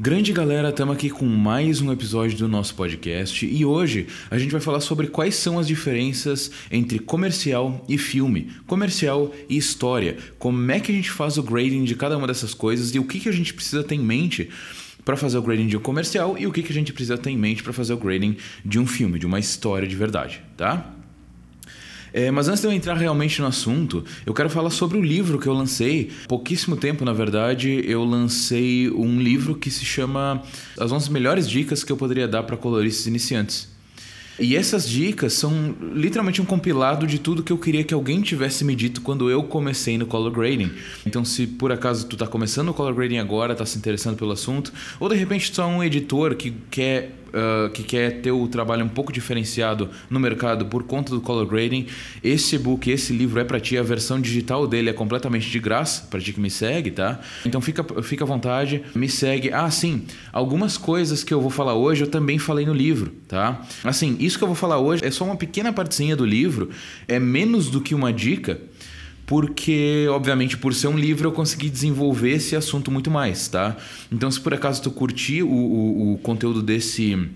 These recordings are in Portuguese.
Grande galera, estamos aqui com mais um episódio do nosso podcast e hoje a gente vai falar sobre quais são as diferenças entre comercial e filme, comercial e história, como é que a gente faz o grading de cada uma dessas coisas e o que, que a gente precisa ter em mente para fazer o grading de um comercial e o que, que a gente precisa ter em mente para fazer o grading de um filme, de uma história de verdade, tá? É, mas antes de eu entrar realmente no assunto, eu quero falar sobre o livro que eu lancei. Pouquíssimo tempo, na verdade, eu lancei um livro que se chama As 11 Melhores Dicas que eu poderia dar para coloristas iniciantes. E essas dicas são literalmente um compilado de tudo que eu queria que alguém tivesse me dito quando eu comecei no color grading. Então, se por acaso tu está começando o color grading agora, está se interessando pelo assunto, ou de repente tu é um editor que quer uh, que quer ter o trabalho um pouco diferenciado no mercado por conta do color grading, esse e-book, esse livro é para ti. A versão digital dele é completamente de graça para ti que me segue, tá? Então fica, fica à vontade, me segue. Ah, sim, algumas coisas que eu vou falar hoje eu também falei no livro, tá? Assim, isso que eu vou falar hoje é só uma pequena partezinha do livro, é menos do que uma dica porque, obviamente, por ser um livro, eu consegui desenvolver esse assunto muito mais, tá? Então, se por acaso tu curtir o, o, o conteúdo desse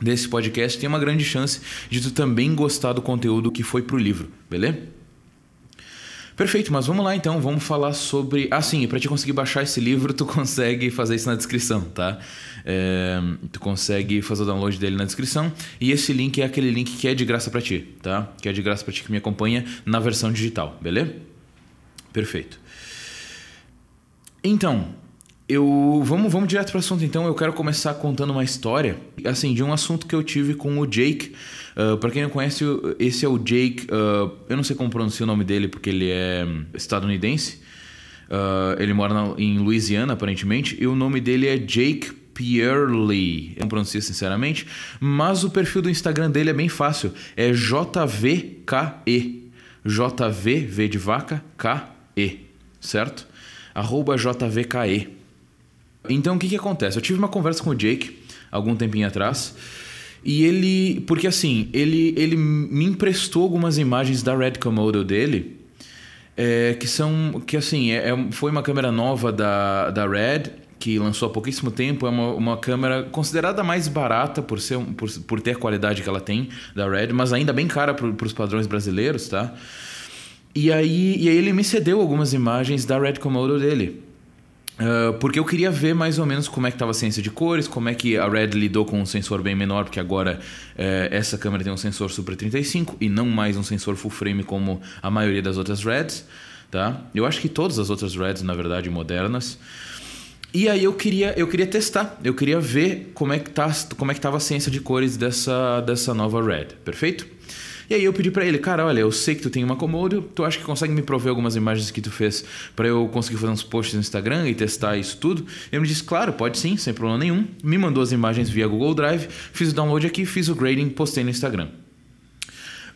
desse podcast, tem uma grande chance de tu também gostar do conteúdo que foi pro livro, beleza? Perfeito, mas vamos lá então, vamos falar sobre. Ah, sim, para te conseguir baixar esse livro, tu consegue fazer isso na descrição, tá? É... Tu consegue fazer o download dele na descrição e esse link é aquele link que é de graça para ti, tá? Que é de graça para ti que me acompanha na versão digital, beleza? Perfeito. Então, eu vamos, vamos direto para o assunto então. Eu quero começar contando uma história, assim, de um assunto que eu tive com o Jake. Uh, para quem não conhece, esse é o Jake. Uh, eu não sei como pronunciar o nome dele porque ele é estadunidense. Uh, ele mora na, em Louisiana, aparentemente. E o nome dele é Jake Pierley. Eu não pronuncio sinceramente, mas o perfil do Instagram dele é bem fácil. É JVKE. JV, V de vaca, K certo? Arroba JVKE. Então o que, que acontece? Eu tive uma conversa com o Jake algum tempinho atrás. E ele. Porque assim, ele, ele me emprestou algumas imagens da Red Komodo dele. É, que são. Que assim, é, é, foi uma câmera nova da, da Red, que lançou há pouquíssimo tempo. É uma, uma câmera considerada mais barata por, ser, por, por ter a qualidade que ela tem da Red, mas ainda bem cara para os padrões brasileiros, tá? E aí, e aí ele me cedeu algumas imagens da Red Komodo dele. Uh, porque eu queria ver mais ou menos como é que estava a ciência de cores, como é que a Red lidou com um sensor bem menor, porque agora uh, essa câmera tem um sensor Super 35 e não mais um sensor full frame como a maioria das outras Reds. Tá? Eu acho que todas as outras Reds, na verdade, modernas. E aí eu queria, eu queria testar, eu queria ver como é que tá, como é que estava a ciência de cores dessa, dessa nova Red, perfeito? E aí eu pedi para ele, cara, olha, eu sei que tu tem uma Komodo, tu acha que consegue me prover algumas imagens que tu fez para eu conseguir fazer uns posts no Instagram e testar isso tudo? Ele me disse, claro, pode sim, sem problema nenhum. Me mandou as imagens via Google Drive, fiz o download aqui, fiz o grading, postei no Instagram.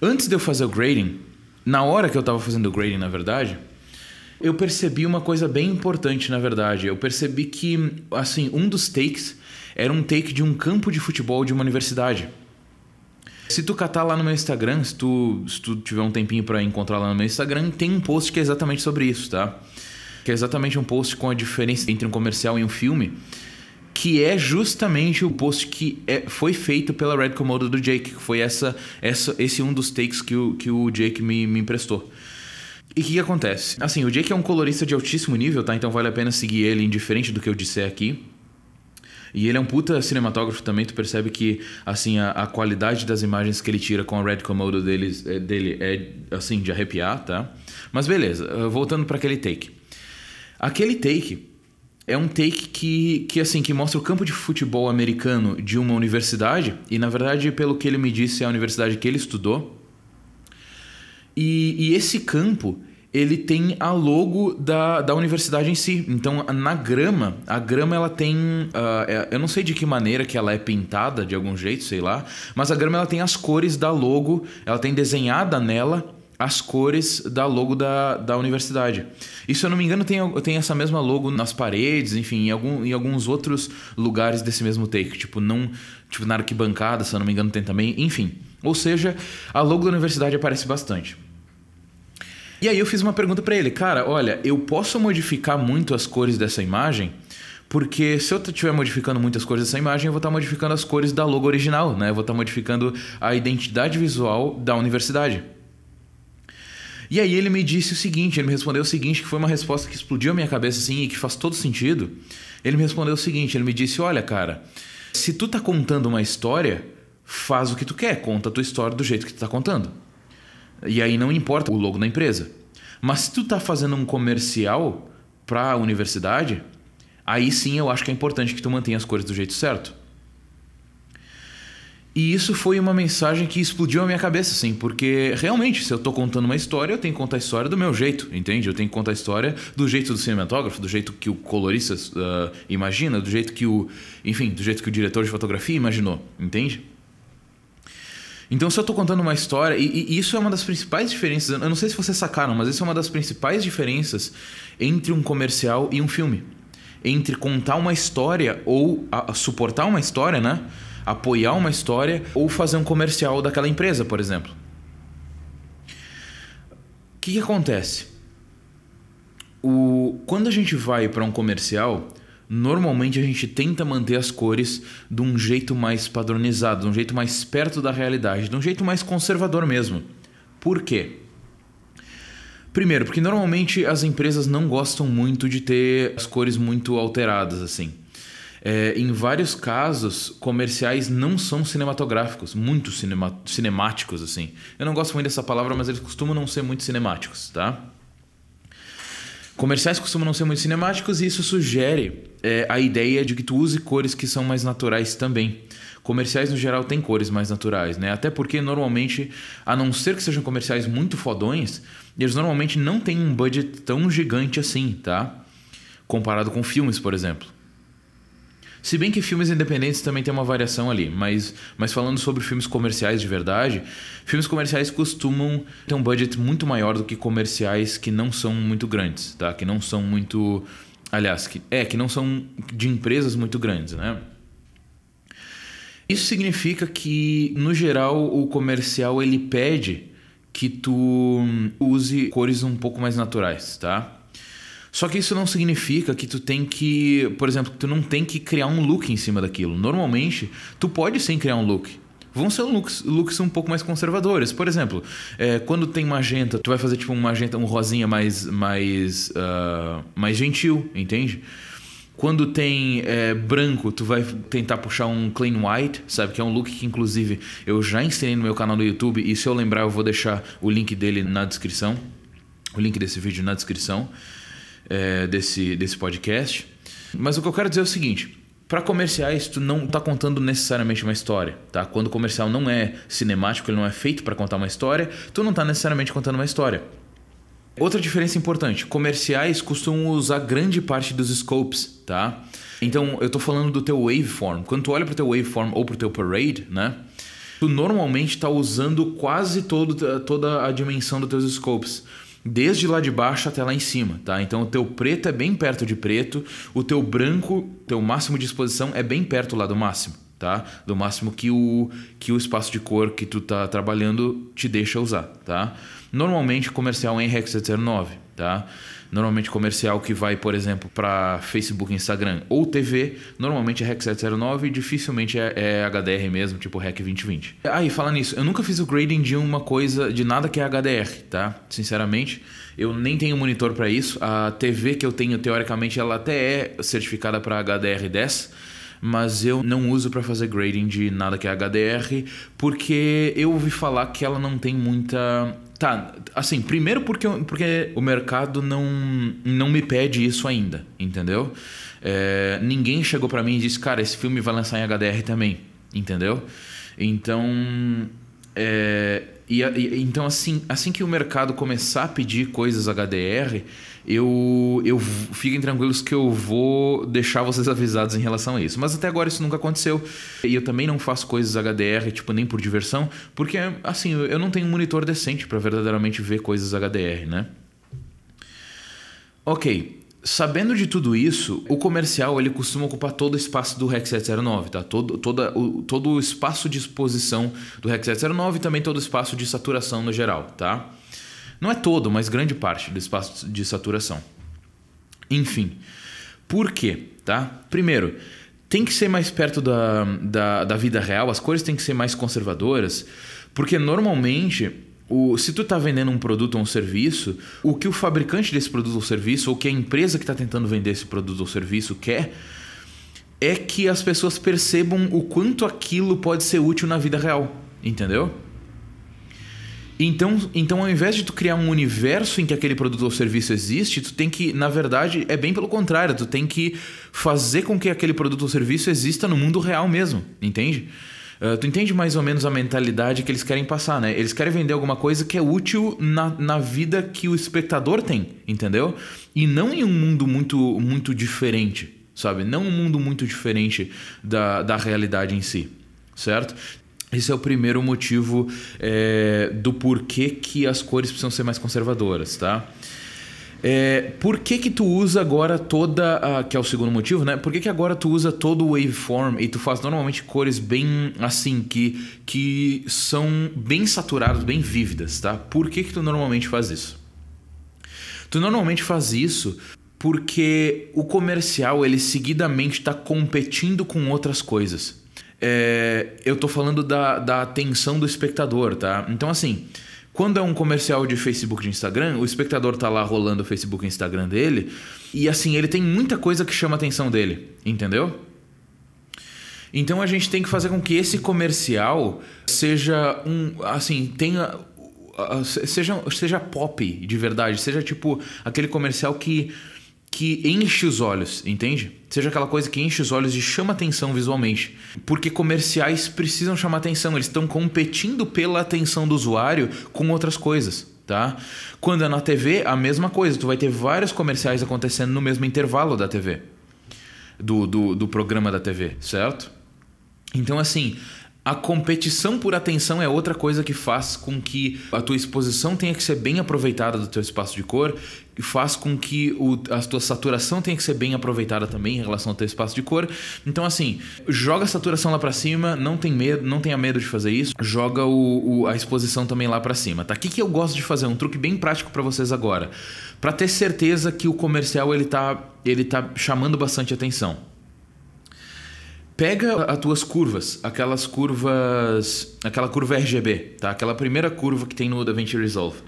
Antes de eu fazer o grading, na hora que eu estava fazendo o grading, na verdade, eu percebi uma coisa bem importante, na verdade. Eu percebi que, assim, um dos takes era um take de um campo de futebol de uma universidade. Se tu catar lá no meu Instagram, se tu, se tu tiver um tempinho para encontrar lá no meu Instagram, tem um post que é exatamente sobre isso, tá? Que é exatamente um post com a diferença entre um comercial e um filme, que é justamente o post que é, foi feito pela Red Komodo do Jake, que foi essa, essa, esse um dos takes que o, que o Jake me, me emprestou. E o que, que, acontece? Assim, o Jake é um colorista de altíssimo nível, tá? Então vale a pena seguir ele, indiferente do que eu disser aqui. E ele é um puta cinematógrafo também, tu percebe que assim a, a qualidade das imagens que ele tira com a Red Komodo deles, é, dele é assim de arrepiar, tá? Mas beleza, eh, voltando para aquele take. Aquele take é um take que, que assim que mostra o campo de futebol americano de uma universidade e na verdade pelo que ele me disse é a universidade que ele estudou. E, e esse campo ele tem a logo da, da universidade em si. Então, na grama, a grama ela tem. Uh, eu não sei de que maneira que ela é pintada, de algum jeito, sei lá. Mas a grama ela tem as cores da logo, ela tem desenhada nela as cores da logo da, da universidade. E se eu não me engano, tem, tem essa mesma logo nas paredes, enfim, em, algum, em alguns outros lugares desse mesmo take. Tipo, não. Tipo, na arquibancada, se eu não me engano, tem também. Enfim. Ou seja, a logo da universidade aparece bastante. E aí eu fiz uma pergunta para ele, cara, olha, eu posso modificar muito as cores dessa imagem? Porque se eu estiver modificando muitas cores dessa imagem, eu vou estar modificando as cores da logo original, né? Eu vou estar modificando a identidade visual da universidade. E aí ele me disse o seguinte, ele me respondeu o seguinte, que foi uma resposta que explodiu a minha cabeça assim e que faz todo sentido. Ele me respondeu o seguinte, ele me disse: "Olha, cara, se tu tá contando uma história, faz o que tu quer, conta a tua história do jeito que tu tá contando. E aí não importa o logo da empresa. Mas se tu tá fazendo um comercial para a universidade, aí sim eu acho que é importante que tu mantenha as cores do jeito certo. E isso foi uma mensagem que explodiu a minha cabeça, assim, porque realmente, se eu estou contando uma história, eu tenho que contar a história do meu jeito, entende? Eu tenho que contar a história do jeito do cinematógrafo, do jeito que o colorista uh, imagina, do jeito que o. Enfim, do jeito que o diretor de fotografia imaginou, entende? Então, se eu estou contando uma história, e, e, isso é uma das principais diferenças, eu não sei se vocês sacaram, mas isso é uma das principais diferenças entre um comercial e um filme. Entre contar uma história ou a, a suportar uma história, né? apoiar uma história ou fazer um comercial daquela empresa, por exemplo. O que, que acontece? O, quando a gente vai para um comercial, normalmente a gente tenta manter as cores de um jeito mais padronizado, de um jeito mais perto da realidade, de um jeito mais conservador mesmo. Por quê? Primeiro, porque normalmente as empresas não gostam muito de ter as cores muito alteradas assim. É, em vários casos, comerciais não são cinematográficos, muito cinema, cinemáticos, assim. Eu não gosto muito dessa palavra, mas eles costumam não ser muito cinemáticos, tá? Comerciais costumam não ser muito cinemáticos e isso sugere é, a ideia de que tu use cores que são mais naturais também. Comerciais no geral têm cores mais naturais, né? Até porque normalmente, a não ser que sejam comerciais muito fodões, eles normalmente não têm um budget tão gigante assim, tá? Comparado com filmes, por exemplo. Se bem que filmes independentes também tem uma variação ali, mas, mas falando sobre filmes comerciais de verdade, filmes comerciais costumam ter um budget muito maior do que comerciais que não são muito grandes, tá? Que não são muito. Aliás, que, é, que não são de empresas muito grandes, né? Isso significa que, no geral, o comercial ele pede que tu use cores um pouco mais naturais, tá? Só que isso não significa que tu tem que, por exemplo, tu não tem que criar um look em cima daquilo. Normalmente, tu pode sim criar um look. Vão ser looks, looks um pouco mais conservadores. Por exemplo, é, quando tem magenta, tu vai fazer tipo um magenta, um rosinha mais, mais, uh, mais gentil, entende? Quando tem é, branco, tu vai tentar puxar um clean white, sabe? Que é um look que, inclusive, eu já ensinei no meu canal do YouTube. E se eu lembrar, eu vou deixar o link dele na descrição. O link desse vídeo na descrição é, desse, desse podcast. Mas o que eu quero dizer é o seguinte: para comerciais, tu não está contando necessariamente uma história, tá? Quando o comercial não é cinemático, ele não é feito para contar uma história, tu não está necessariamente contando uma história. Outra diferença importante: comerciais costumam usar grande parte dos scopes, tá? Então, eu estou falando do teu waveform. Quando tu olha para o teu waveform ou para o teu parade, né? Tu normalmente está usando quase todo, toda a dimensão dos teus scopes desde lá de baixo até lá em cima, tá? Então o teu preto é bem perto de preto, o teu branco, teu máximo de exposição é bem perto lá do máximo, tá? Do máximo que o que o espaço de cor que tu tá trabalhando te deixa usar, tá? Normalmente comercial em Rec 709, tá? Normalmente comercial que vai, por exemplo, para Facebook, Instagram ou TV, normalmente é REC 709 e dificilmente é, é, HDR mesmo, tipo REC 2020. Ah, e fala nisso, eu nunca fiz o grading de uma coisa, de nada que é HDR, tá? Sinceramente, eu nem tenho monitor para isso. A TV que eu tenho, teoricamente, ela até é certificada para HDR10 mas eu não uso para fazer grading de nada que é HDR, porque eu ouvi falar que ela não tem muita Tá, assim, primeiro porque, porque o mercado não, não me pede isso ainda, entendeu? É, ninguém chegou para mim e disse, cara, esse filme vai lançar em HDR também, entendeu? Então, é, e, e, então assim, assim que o mercado começar a pedir coisas HDR, eu, eu fiquem tranquilos que eu vou deixar vocês avisados em relação a isso. Mas até agora isso nunca aconteceu. E eu também não faço coisas HDR, tipo, nem por diversão, porque, assim, eu não tenho um monitor decente para verdadeiramente ver coisas HDR, né? Ok, Sabendo de tudo isso, o comercial ele costuma ocupar todo o espaço do REC 709, tá? Todo, toda, o, todo o espaço de exposição do REC 709 e também todo o espaço de saturação no geral, tá? Não é todo, mas grande parte do espaço de saturação. Enfim, Por quê? Tá? Primeiro, tem que ser mais perto da, da, da vida real, as cores têm que ser mais conservadoras, porque normalmente o, se tu está vendendo um produto ou um serviço, o que o fabricante desse produto ou serviço, ou que a empresa que está tentando vender esse produto ou serviço quer, é que as pessoas percebam o quanto aquilo pode ser útil na vida real. Entendeu? Então, então, ao invés de tu criar um universo em que aquele produto ou serviço existe, tu tem que, na verdade, é bem pelo contrário, tu tem que fazer com que aquele produto ou serviço exista no mundo real mesmo, entende? Uh, tu entende mais ou menos a mentalidade que eles querem passar, né? Eles querem vender alguma coisa que é útil na, na vida que o espectador tem, entendeu? E não em um mundo muito, muito diferente, sabe? Não um mundo muito diferente da, da realidade em si, certo? Esse é o primeiro motivo é, do porquê que as cores precisam ser mais conservadoras, tá? É, por que que tu usa agora toda a, que é o segundo motivo, né? Por que que agora tu usa todo o waveform e tu faz normalmente cores bem assim que que são bem saturadas, bem vívidas, tá? Por que que tu normalmente faz isso? Tu normalmente faz isso porque o comercial ele seguidamente está competindo com outras coisas é, eu tô falando da, da atenção do espectador, tá? Então, assim, quando é um comercial de Facebook de Instagram, o espectador tá lá rolando o Facebook e Instagram dele, e assim, ele tem muita coisa que chama a atenção dele, entendeu? Então a gente tem que fazer com que esse comercial seja um. Assim, tenha. Seja, seja pop de verdade, seja tipo aquele comercial que que enche os olhos, entende? Seja aquela coisa que enche os olhos e chama atenção visualmente. Porque comerciais precisam chamar atenção, eles estão competindo pela atenção do usuário com outras coisas, tá? Quando é na TV, a mesma coisa, tu vai ter vários comerciais acontecendo no mesmo intervalo da TV. Do, do, do programa da TV, certo? Então, assim, a competição por atenção é outra coisa que faz com que a tua exposição tenha que ser bem aproveitada do teu espaço de cor e faz com que o, a tua saturação tenha que ser bem aproveitada também em relação ao teu espaço de cor. Então, assim, joga a saturação lá para cima, não tem medo, não tenha medo de fazer isso, joga o, o a exposição também lá para cima, tá? O que, que eu gosto de fazer? Um truque bem prático para vocês agora. para ter certeza que o comercial ele tá, ele tá chamando bastante atenção pega as tuas curvas, aquelas curvas, aquela curva RGB, tá? Aquela primeira curva que tem no DaVinci Resolve.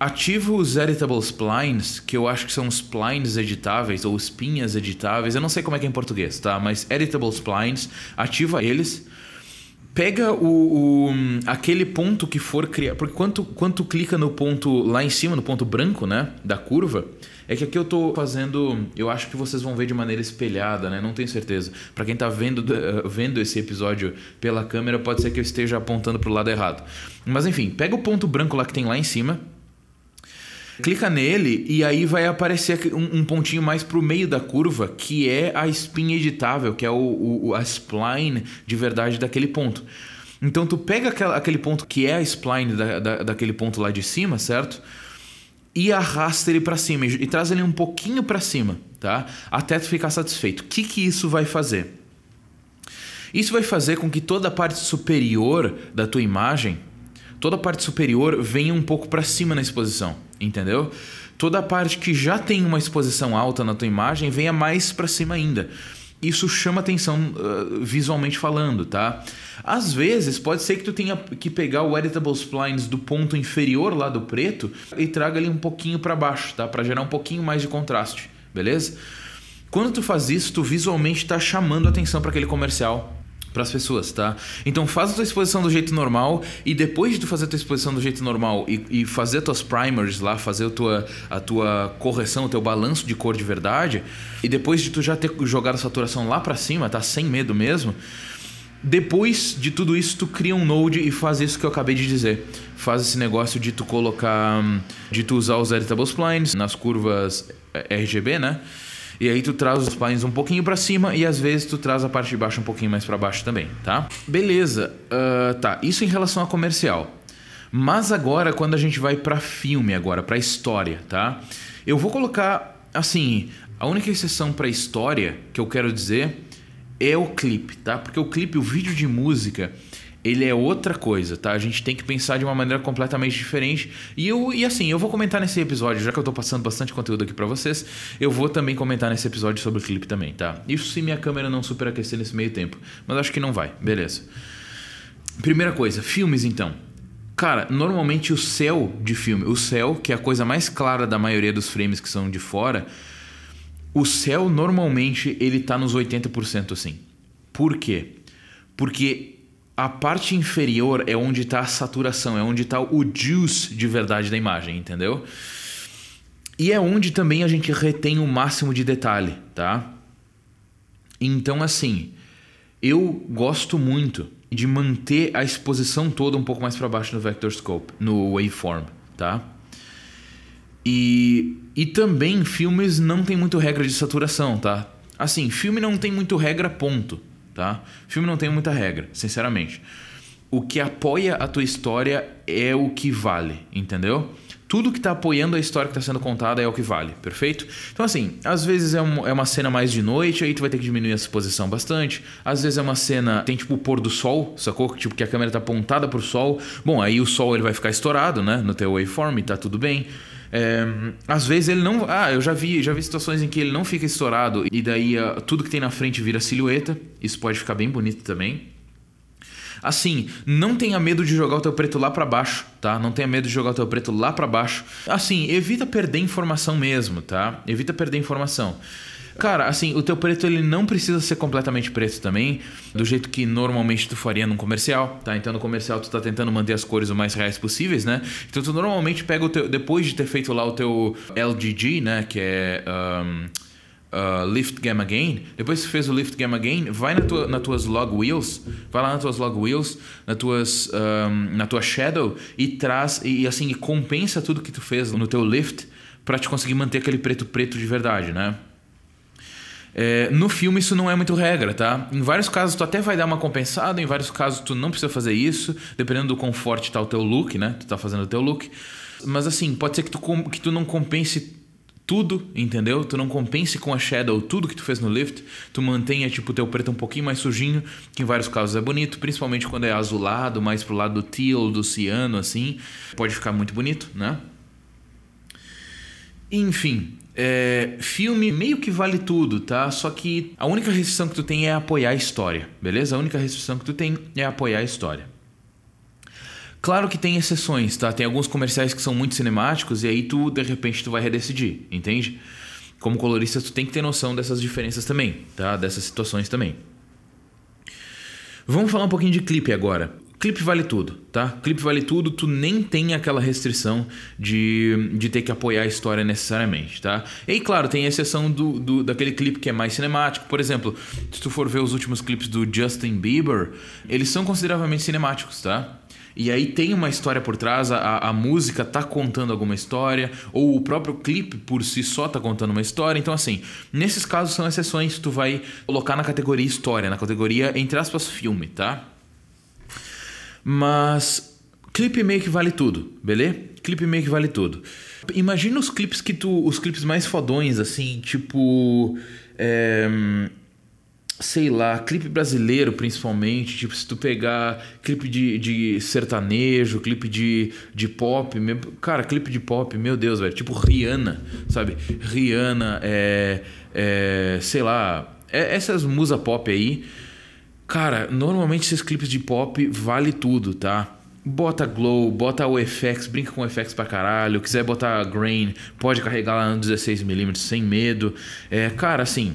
Ativa os editable splines, que eu acho que são splines editáveis ou espinhas editáveis, eu não sei como é que é em português, tá? Mas editable splines, ativa eles. Pega o, o aquele ponto que for criar, porque quando, quando clica no ponto lá em cima, no ponto branco, né, da curva, é que aqui eu tô fazendo, eu acho que vocês vão ver de maneira espelhada, né? Não tenho certeza. Para quem tá vendo, uh, vendo esse episódio pela câmera, pode ser que eu esteja apontando pro lado errado. Mas enfim, pega o ponto branco lá que tem lá em cima, clica nele e aí vai aparecer um, um pontinho mais pro meio da curva, que é a espinha editável, que é o, o, a spline de verdade daquele ponto. Então tu pega aquela, aquele ponto que é a spline da, da, daquele ponto lá de cima, certo? E arrasta ele para cima e, traz ele um pouquinho para cima, tá? Até tu ficar satisfeito. O que que isso vai fazer? Isso vai fazer com que toda a parte superior da tua imagem, toda a parte superior venha um pouco para cima na exposição, entendeu? Toda a parte que já tem uma exposição alta na tua imagem venha mais para cima ainda isso chama atenção uh, visualmente falando, tá? Às vezes pode ser que tu tenha que pegar o editable splines do ponto inferior lá do preto e traga ele um pouquinho para baixo, tá? Para gerar um pouquinho mais de contraste, beleza? Quando tu faz isso, tu visualmente está chamando atenção para aquele comercial para as pessoas, tá? Então faz a tua exposição do jeito normal e depois de tu fazer a tua exposição do jeito normal e, e fazer as tuas primers lá, fazer a tua, a tua correção, o teu balanço de cor de verdade e depois de tu já ter jogado a saturação lá para cima, tá? Sem medo mesmo. Depois de tudo isso, tu cria um node e faz isso que eu acabei de dizer. Faz esse negócio de tu colocar, de tu usar os editable splines nas curvas RGB, né? E aí tu traz os planos um pouquinho para cima e às vezes tu traz a parte de baixo um pouquinho mais para baixo também, tá? Beleza, uh, tá. Isso em relação a comercial. Mas agora quando a gente vai para filme agora, para história, tá? Eu vou colocar assim, a única exceção para história que eu quero dizer é o clipe, tá? Porque o clipe, o vídeo de música, ele é outra coisa, tá? A gente tem que pensar de uma maneira completamente diferente. E eu e assim, eu vou comentar nesse episódio, já que eu tô passando bastante conteúdo aqui para vocês, eu vou também comentar nesse episódio sobre o clipe também, tá? Isso se minha câmera não superaquecer nesse meio tempo, mas acho que não vai. Beleza. Primeira coisa, filmes então. Cara, normalmente o céu de filme, o céu, que é a coisa mais clara da maioria dos frames que são de fora, o céu normalmente ele tá nos 80% assim. Por quê? Porque a parte inferior é onde está a saturação, é onde está o juice de verdade da imagem, entendeu? E é onde também a gente retém o máximo de detalhe, tá? Então, assim, eu gosto muito de manter a exposição toda um pouco mais para baixo no vector scope, no waveform, tá? E, e também filmes não tem muito regra de saturação, tá? Assim, filme não tem muito regra, ponto tá? Filme não tem muita regra, sinceramente. O que apoia a tua história é o que vale, entendeu? Tudo que está apoiando a história que está sendo contada é o que vale, perfeito? Então, assim, às vezes é, um, é, uma cena mais de noite, aí tu vai ter que diminuir a exposição bastante. Às vezes é uma cena, tem tipo o pôr do sol, sacou? Tipo, que a câmera está apontada para o sol. Bom, aí o sol ele vai ficar estourado, né? No teu waveform, tá tudo bem. É, às vezes ele não. Ah, eu já vi, já vi situações em que ele não fica estourado e daí uh, tudo que tem na frente vira silhueta. Isso pode ficar bem bonito também. Assim, não tenha medo de jogar o teu preto lá para baixo, tá? Não tenha medo de jogar o teu preto lá para baixo. Assim, evita perder informação mesmo, tá? Evita perder informação. Cara, assim, o teu preto ele não precisa ser completamente preto também, do jeito que normalmente tu faria num comercial, tá? Então no comercial tu tá tentando manter as cores o mais reais possíveis, né? Então tu normalmente pega o teu, depois de ter feito lá o teu LGG, né, que é um, uh, Lift Gamma Gain, depois que fez o Lift Gamma Gain, vai na tua, nas tuas log wheels, vai lá nas tuas log wheels, nas tuas, um, na tua shadow e traz, e assim, compensa tudo que tu fez no teu lift para te conseguir manter aquele preto preto de verdade, né? É, no filme isso não é muito regra, tá? Em vários casos tu até vai dar uma compensada, em vários casos tu não precisa fazer isso, dependendo do forte tá o teu look, né? Tu tá fazendo o teu look. Mas assim, pode ser que tu, que tu não compense tudo, entendeu? Tu não compense com a shadow tudo que tu fez no lift, tu mantenha tipo teu preto um pouquinho mais sujinho, que em vários casos é bonito, principalmente quando é azulado, mais pro lado do teal, do ciano assim, pode ficar muito bonito, né? Enfim, é, filme meio que vale tudo, tá? Só que a única restrição que tu tem é apoiar a história, beleza? A única restrição que tu tem é apoiar a história. Claro que tem exceções, tá? Tem alguns comerciais que são muito cinemáticos e aí tu, de repente, tu vai redecidir, entende? Como colorista, tu tem que ter noção dessas diferenças também, tá? Dessas situações também. Vamos falar um pouquinho de clipe agora. Clipe vale tudo, tá? Clipe vale tudo, tu nem tem aquela restrição de, de ter que apoiar a história necessariamente, tá? E claro, tem a exceção do, do, daquele clipe que é mais cinemático. Por exemplo, se tu for ver os últimos clipes do Justin Bieber, eles são consideravelmente cinemáticos, tá? E aí tem uma história por trás, a, a música tá contando alguma história, ou o próprio clipe por si só tá contando uma história. Então, assim, nesses casos são exceções, tu vai colocar na categoria história, na categoria, entre aspas, filme, tá? Mas clipe meio que vale tudo, beleza? Clipe meio que vale tudo. Imagina os clipes que tu. Os clipes mais fodões, assim, tipo. É, sei lá, clipe brasileiro principalmente, tipo, se tu pegar clipe de, de sertanejo, clipe de, de pop, cara, clipe de pop, meu Deus, velho, tipo Rihanna, sabe? Rihanna, é, é sei lá, é, essas musa pop aí, Cara, normalmente esses clipes de pop vale tudo, tá? Bota glow, bota o FX, brinca com o FX pra caralho. Quiser botar grain, pode carregar lá no 16mm sem medo. É, cara, assim,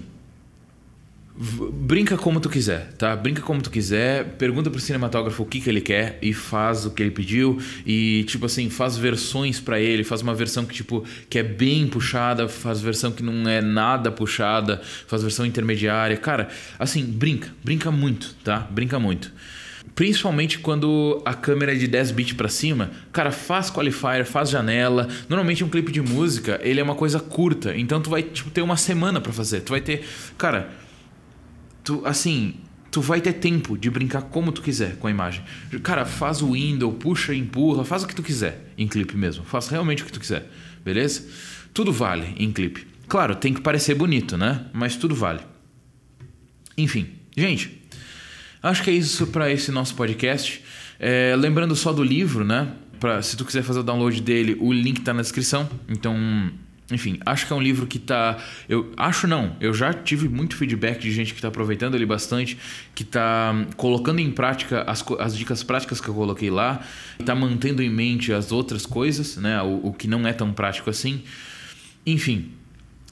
Brinca como tu quiser, tá? Brinca como tu quiser, pergunta pro cinematógrafo o que, que ele quer e faz o que ele pediu e tipo assim, faz versões para ele, faz uma versão que tipo que é bem puxada, faz versão que não é nada puxada, faz versão intermediária. Cara, assim, brinca, brinca muito, tá? Brinca muito. Principalmente quando a câmera é de 10 bits para cima, cara, faz qualifier, faz janela. Normalmente um clipe de música, ele é uma coisa curta, então tu vai tipo ter uma semana para fazer. Tu vai ter, cara, tu, assim, tu vai ter tempo de brincar como tu quiser com a imagem. Cara, faz o window, puxa, empurra, faz o que tu quiser em clipe mesmo. Faz realmente o que tu quiser, beleza? Tudo vale em clipe. Claro, tem que parecer bonito, né? Mas tudo vale. Enfim, gente, Acho que é isso para esse nosso podcast. É, lembrando só do livro, né? Pra, se tu quiser fazer o download dele, o link tá na descrição. Então, enfim, acho que é um livro que tá. Eu acho não, eu já tive muito feedback de gente que está aproveitando ele bastante, que está colocando em prática as, as dicas práticas que eu coloquei lá, está mantendo em mente as outras coisas, né? O, o que não é tão prático assim. Enfim,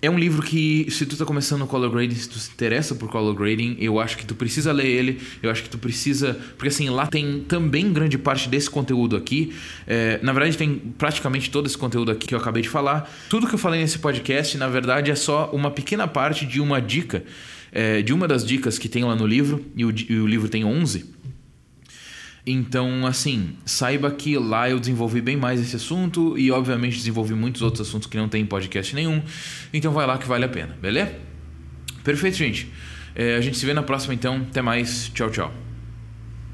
é um livro que, se tu tá começando o color grading, se tu se interessa por color grading, eu acho que tu precisa ler ele. Eu acho que tu precisa. Porque assim, lá tem também grande parte desse conteúdo aqui. É, na verdade, tem praticamente todo esse conteúdo aqui que eu acabei de falar. Tudo que eu falei nesse podcast, na verdade, é só uma pequena parte de uma dica. É, de uma das dicas que tem lá no livro, e o, e o livro tem 11 então, assim, saiba que lá eu desenvolvi bem mais esse assunto e, obviamente, desenvolvi muitos outros assuntos que não tem em podcast nenhum. Então, vai lá que vale a pena, beleza? Perfeito, gente. É, a gente se vê na próxima, então. Até mais. Tchau, tchau.